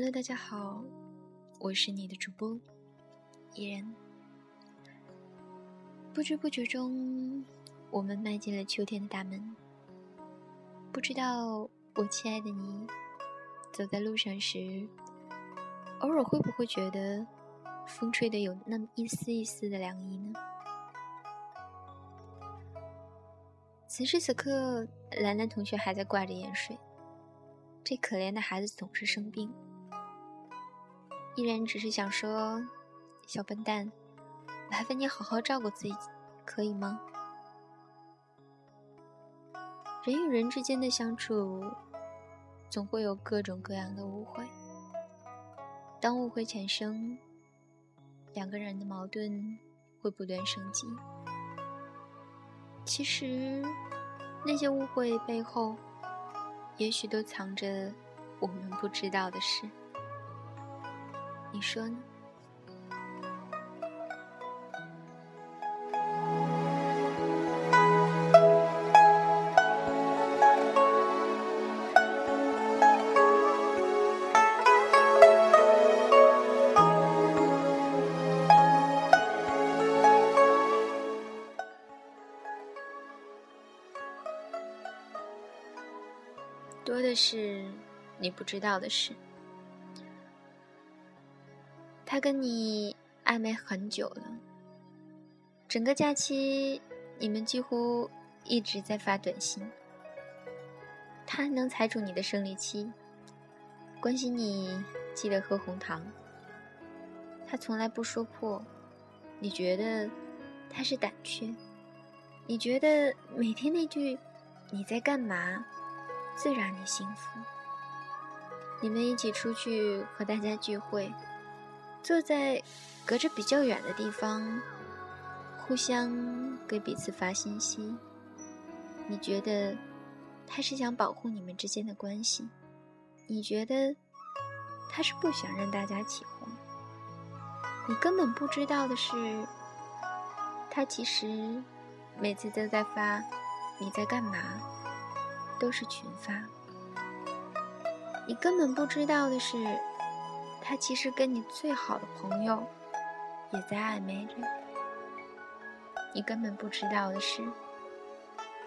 Hello，大家好，我是你的主播伊人。不知不觉中，我们迈进了秋天的大门。不知道我亲爱的你，走在路上时，偶尔会不会觉得风吹的有那么一丝一丝的凉意呢？此时此刻，兰兰同学还在挂着盐水。这可怜的孩子总是生病。依然只是想说，小笨蛋，麻烦你好好照顾自己，可以吗？人与人之间的相处，总会有各种各样的误会。当误会产生，两个人的矛盾会不断升级。其实，那些误会背后，也许都藏着我们不知道的事。你说呢？多的是你不知道的事。他跟你暧昧很久了，整个假期你们几乎一直在发短信。他能踩住你的生理期，关心你记得喝红糖。他从来不说破，你觉得他是胆怯？你觉得每天那句“你在干嘛”最让你幸福？你们一起出去和大家聚会。坐在隔着比较远的地方，互相给彼此发信息。你觉得他是想保护你们之间的关系？你觉得他是不想让大家起哄？你根本不知道的是，他其实每次都在发“你在干嘛”，都是群发。你根本不知道的是。他其实跟你最好的朋友也在暧昧着，你根本不知道的是，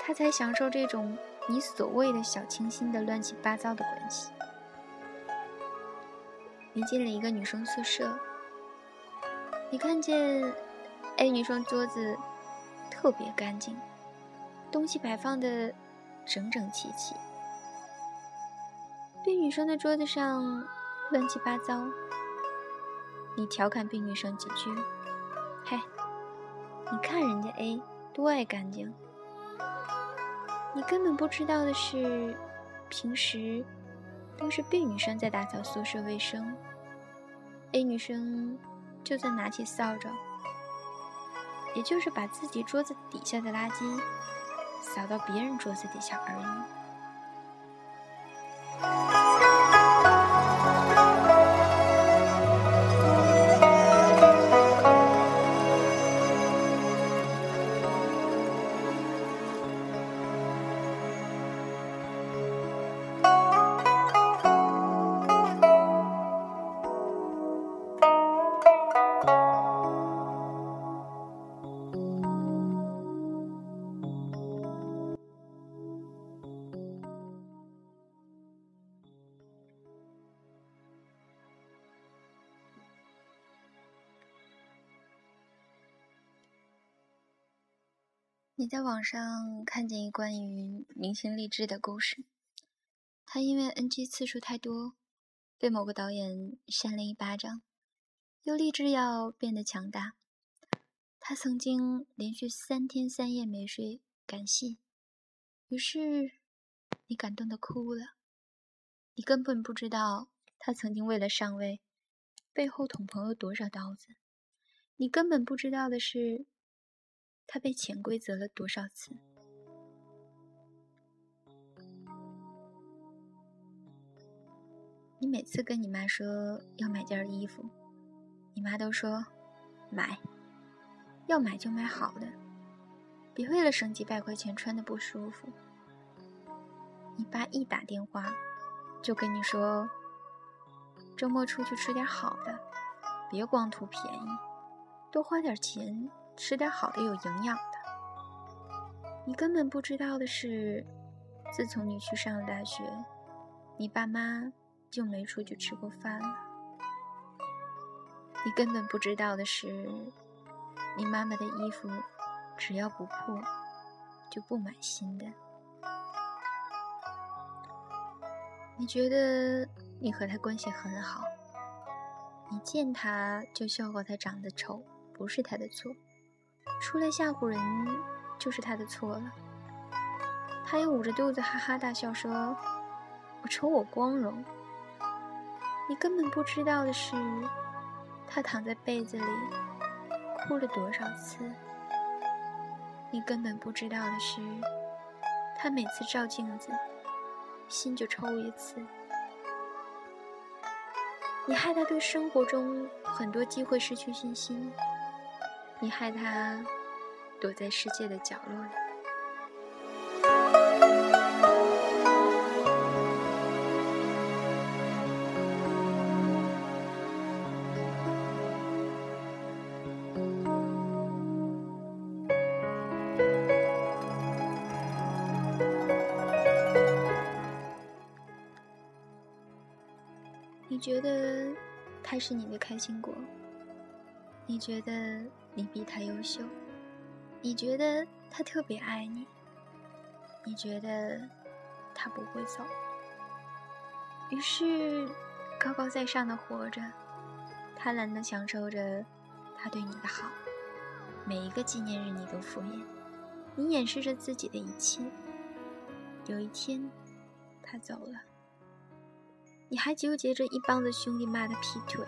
他才享受这种你所谓的小清新的乱七八糟的关系。你进了一个女生宿舍，你看见 A 女生桌子特别干净，东西摆放的整整齐齐，B 女生的桌子上。乱七八糟，你调侃 B 女生几句，嘿，你看人家 A 多爱干净。你根本不知道的是，平时都是 B 女生在打扫宿舍卫生，A 女生就算拿起扫帚，也就是把自己桌子底下的垃圾扫到别人桌子底下而已。你在网上看见一关于明星励志的故事，他因为 NG 次数太多，被某个导演扇了一巴掌，又立志要变得强大。他曾经连续三天三夜没睡赶戏，于是你感动的哭了。你根本不知道他曾经为了上位，背后捅朋友多少刀子。你根本不知道的是。他被潜规则了多少次？你每次跟你妈说要买件衣服，你妈都说买，要买就买好的，别为了省几百块钱穿的不舒服。你爸一打电话就跟你说周末出去吃点好的，别光图便宜，多花点钱吃点好的有营养的。你根本不知道的是，自从你去上了大学，你爸妈就没出去吃过饭了。你根本不知道的是，你妈妈的衣服只要不破，就不买新的。你觉得你和他关系很好，你见他就笑话他长得丑，不是他的错，出来吓唬人就是他的错了。他又捂着肚子哈哈大笑说：“我瞅我光荣。”你根本不知道的是，他躺在被子里哭了多少次。你根本不知道的是，他每次照镜子。心就抽一次，你害他对生活中很多机会失去信心，你害他躲在世界的角落里。你觉得他是你的开心果？你觉得你比他优秀？你觉得他特别爱你？你觉得他不会走？于是高高在上的活着，贪婪的享受着他对你的好，每一个纪念日你都敷衍，你掩饰着自己的一切。有一天，他走了。你还纠结着一帮子兄弟骂他劈腿，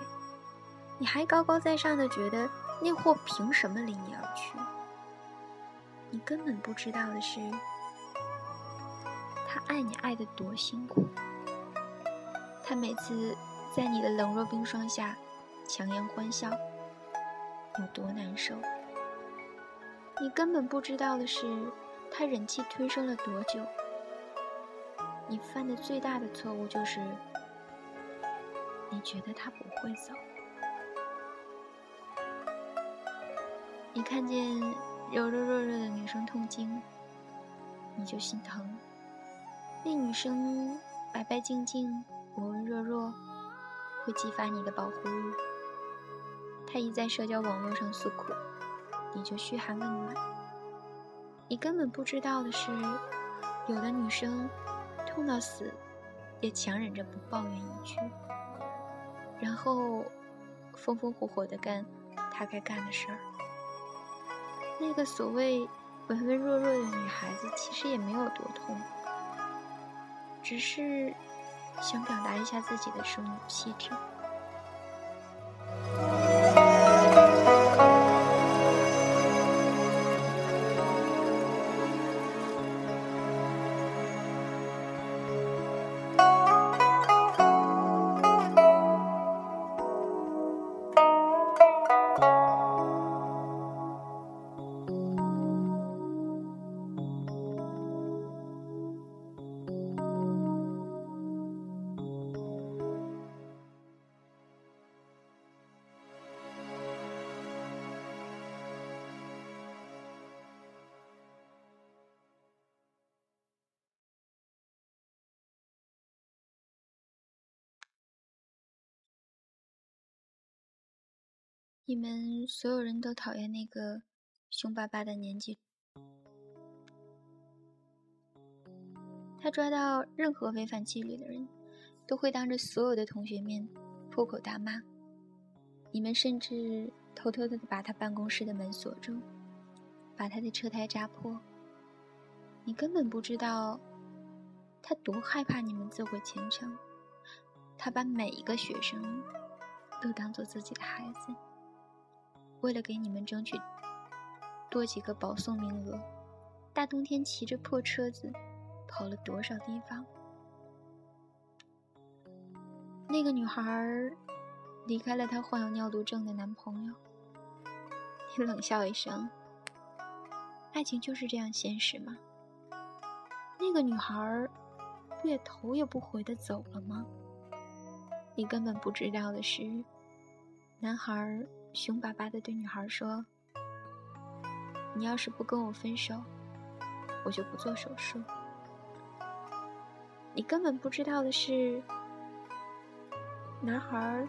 你还高高在上的觉得那货凭什么离你而去？你根本不知道的是，他爱你爱的多辛苦，他每次在你的冷若冰霜下强颜欢笑，有多难受？你根本不知道的是，他忍气吞声了多久？你犯的最大的错误就是。你觉得他不会走？你看见柔柔弱弱的女生痛经，你就心疼。那女生白白净净、温温弱弱，会激发你的保护欲。她一在社交网络上诉苦，你就嘘寒问暖。你根本不知道的是，有的女生痛到死，也强忍着不抱怨一句。然后，风风火火的干他该干的事儿。那个所谓文文弱弱的女孩子，其实也没有多痛，只是想表达一下自己的生理气质。你们所有人都讨厌那个凶巴巴的年纪。他抓到任何违反纪律的人，都会当着所有的同学面破口大骂。你们甚至偷偷的把他办公室的门锁住，把他的车胎扎破。你根本不知道，他多害怕你们自毁前程。他把每一个学生都当做自己的孩子。为了给你们争取多几个保送名额，大冬天骑着破车子跑了多少地方？那个女孩离开了她患有尿毒症的男朋友。你冷笑一声：“爱情就是这样现实吗？”那个女孩不也头也不回的走了吗？你根本不知道的是，男孩凶巴巴的对女孩说：“你要是不跟我分手，我就不做手术。”你根本不知道的是，男孩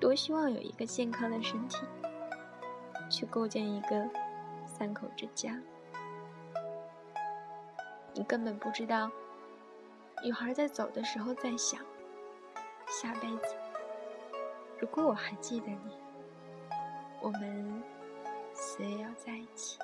多希望有一个健康的身体，去构建一个三口之家。你根本不知道，女孩在走的时候在想：下辈子，如果我还记得你，我们谁要在一起。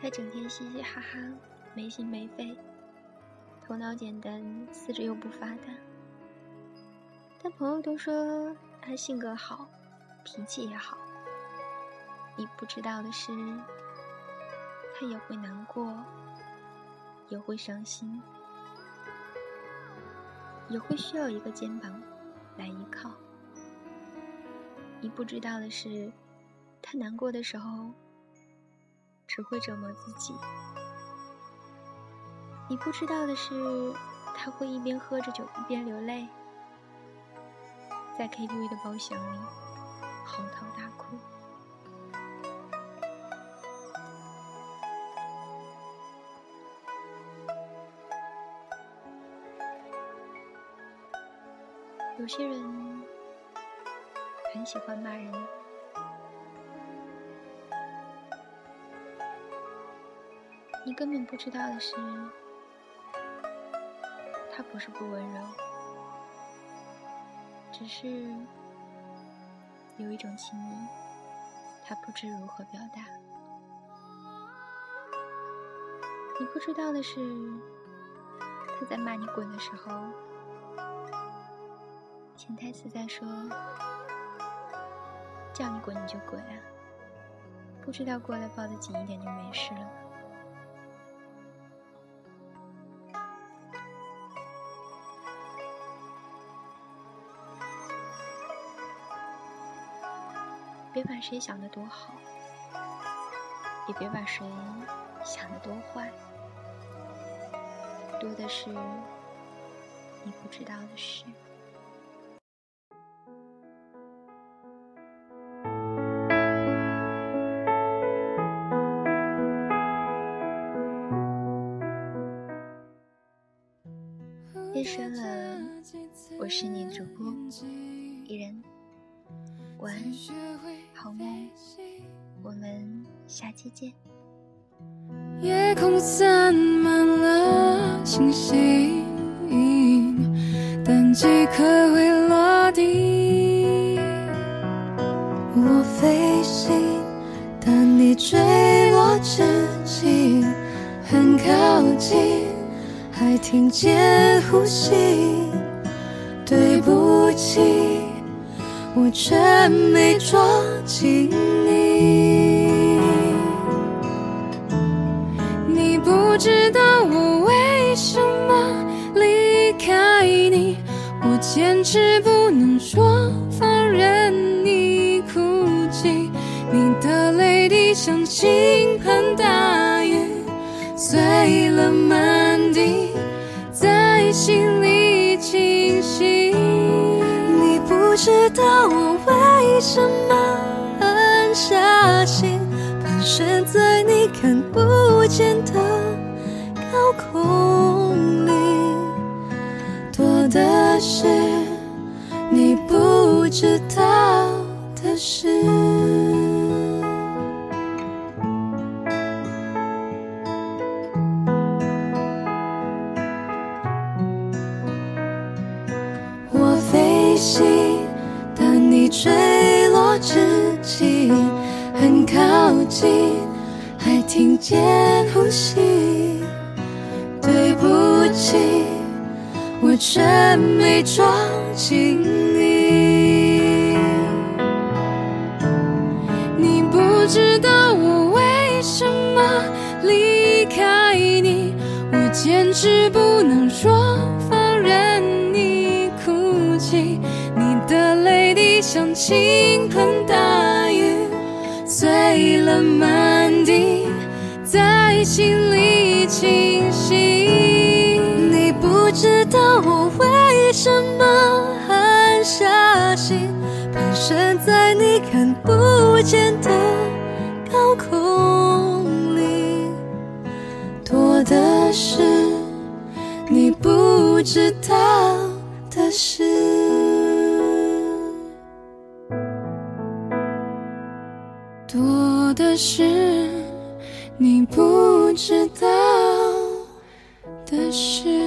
他整天嘻嘻哈哈，没心没肺，头脑简单，四肢又不发达。但朋友都说他性格好，脾气也好。你不知道的是，他也会难过，也会伤心，也会需要一个肩膀来依靠。你不知道的是，他难过的时候。只会折磨自己。你不知道的是，他会一边喝着酒一边流泪，在 KTV 的包厢里嚎啕大哭。有些人很喜欢骂人。你根本不知道的是，他不是不温柔，只是有一种情谊，他不知如何表达。你不知道的是，他在骂你滚的时候，潜台词在说：叫你滚你就滚啊！不知道过来抱得紧一点就没事了。别把谁想的多好，也别把谁想的多坏，多的是你不知道的事。夜深了，我是你的主播伊人。晚安，好梦，我们下期见。夜空散满了星星，但几颗会落地。我飞行，但你坠落之际很靠近，还听见呼吸。对不起。我却没抓紧你，你不知道我为什么离开你，我坚持不能说放任你哭泣，你的泪滴像倾盆大雨知道我为什么狠下心，盘旋在你看不见的高空里，多的是你不知道的事。我飞行近，还听见呼吸。对不起，我却没抓紧你。你不知道我为什么离开你，我。坚持不能说放任你哭泣，你的泪滴像倾盆，碎了满地，在心里清晰。你不知道我为什么狠下心，盘旋在你看不见的高空里，多的是你不知道的事。是你不知道的事。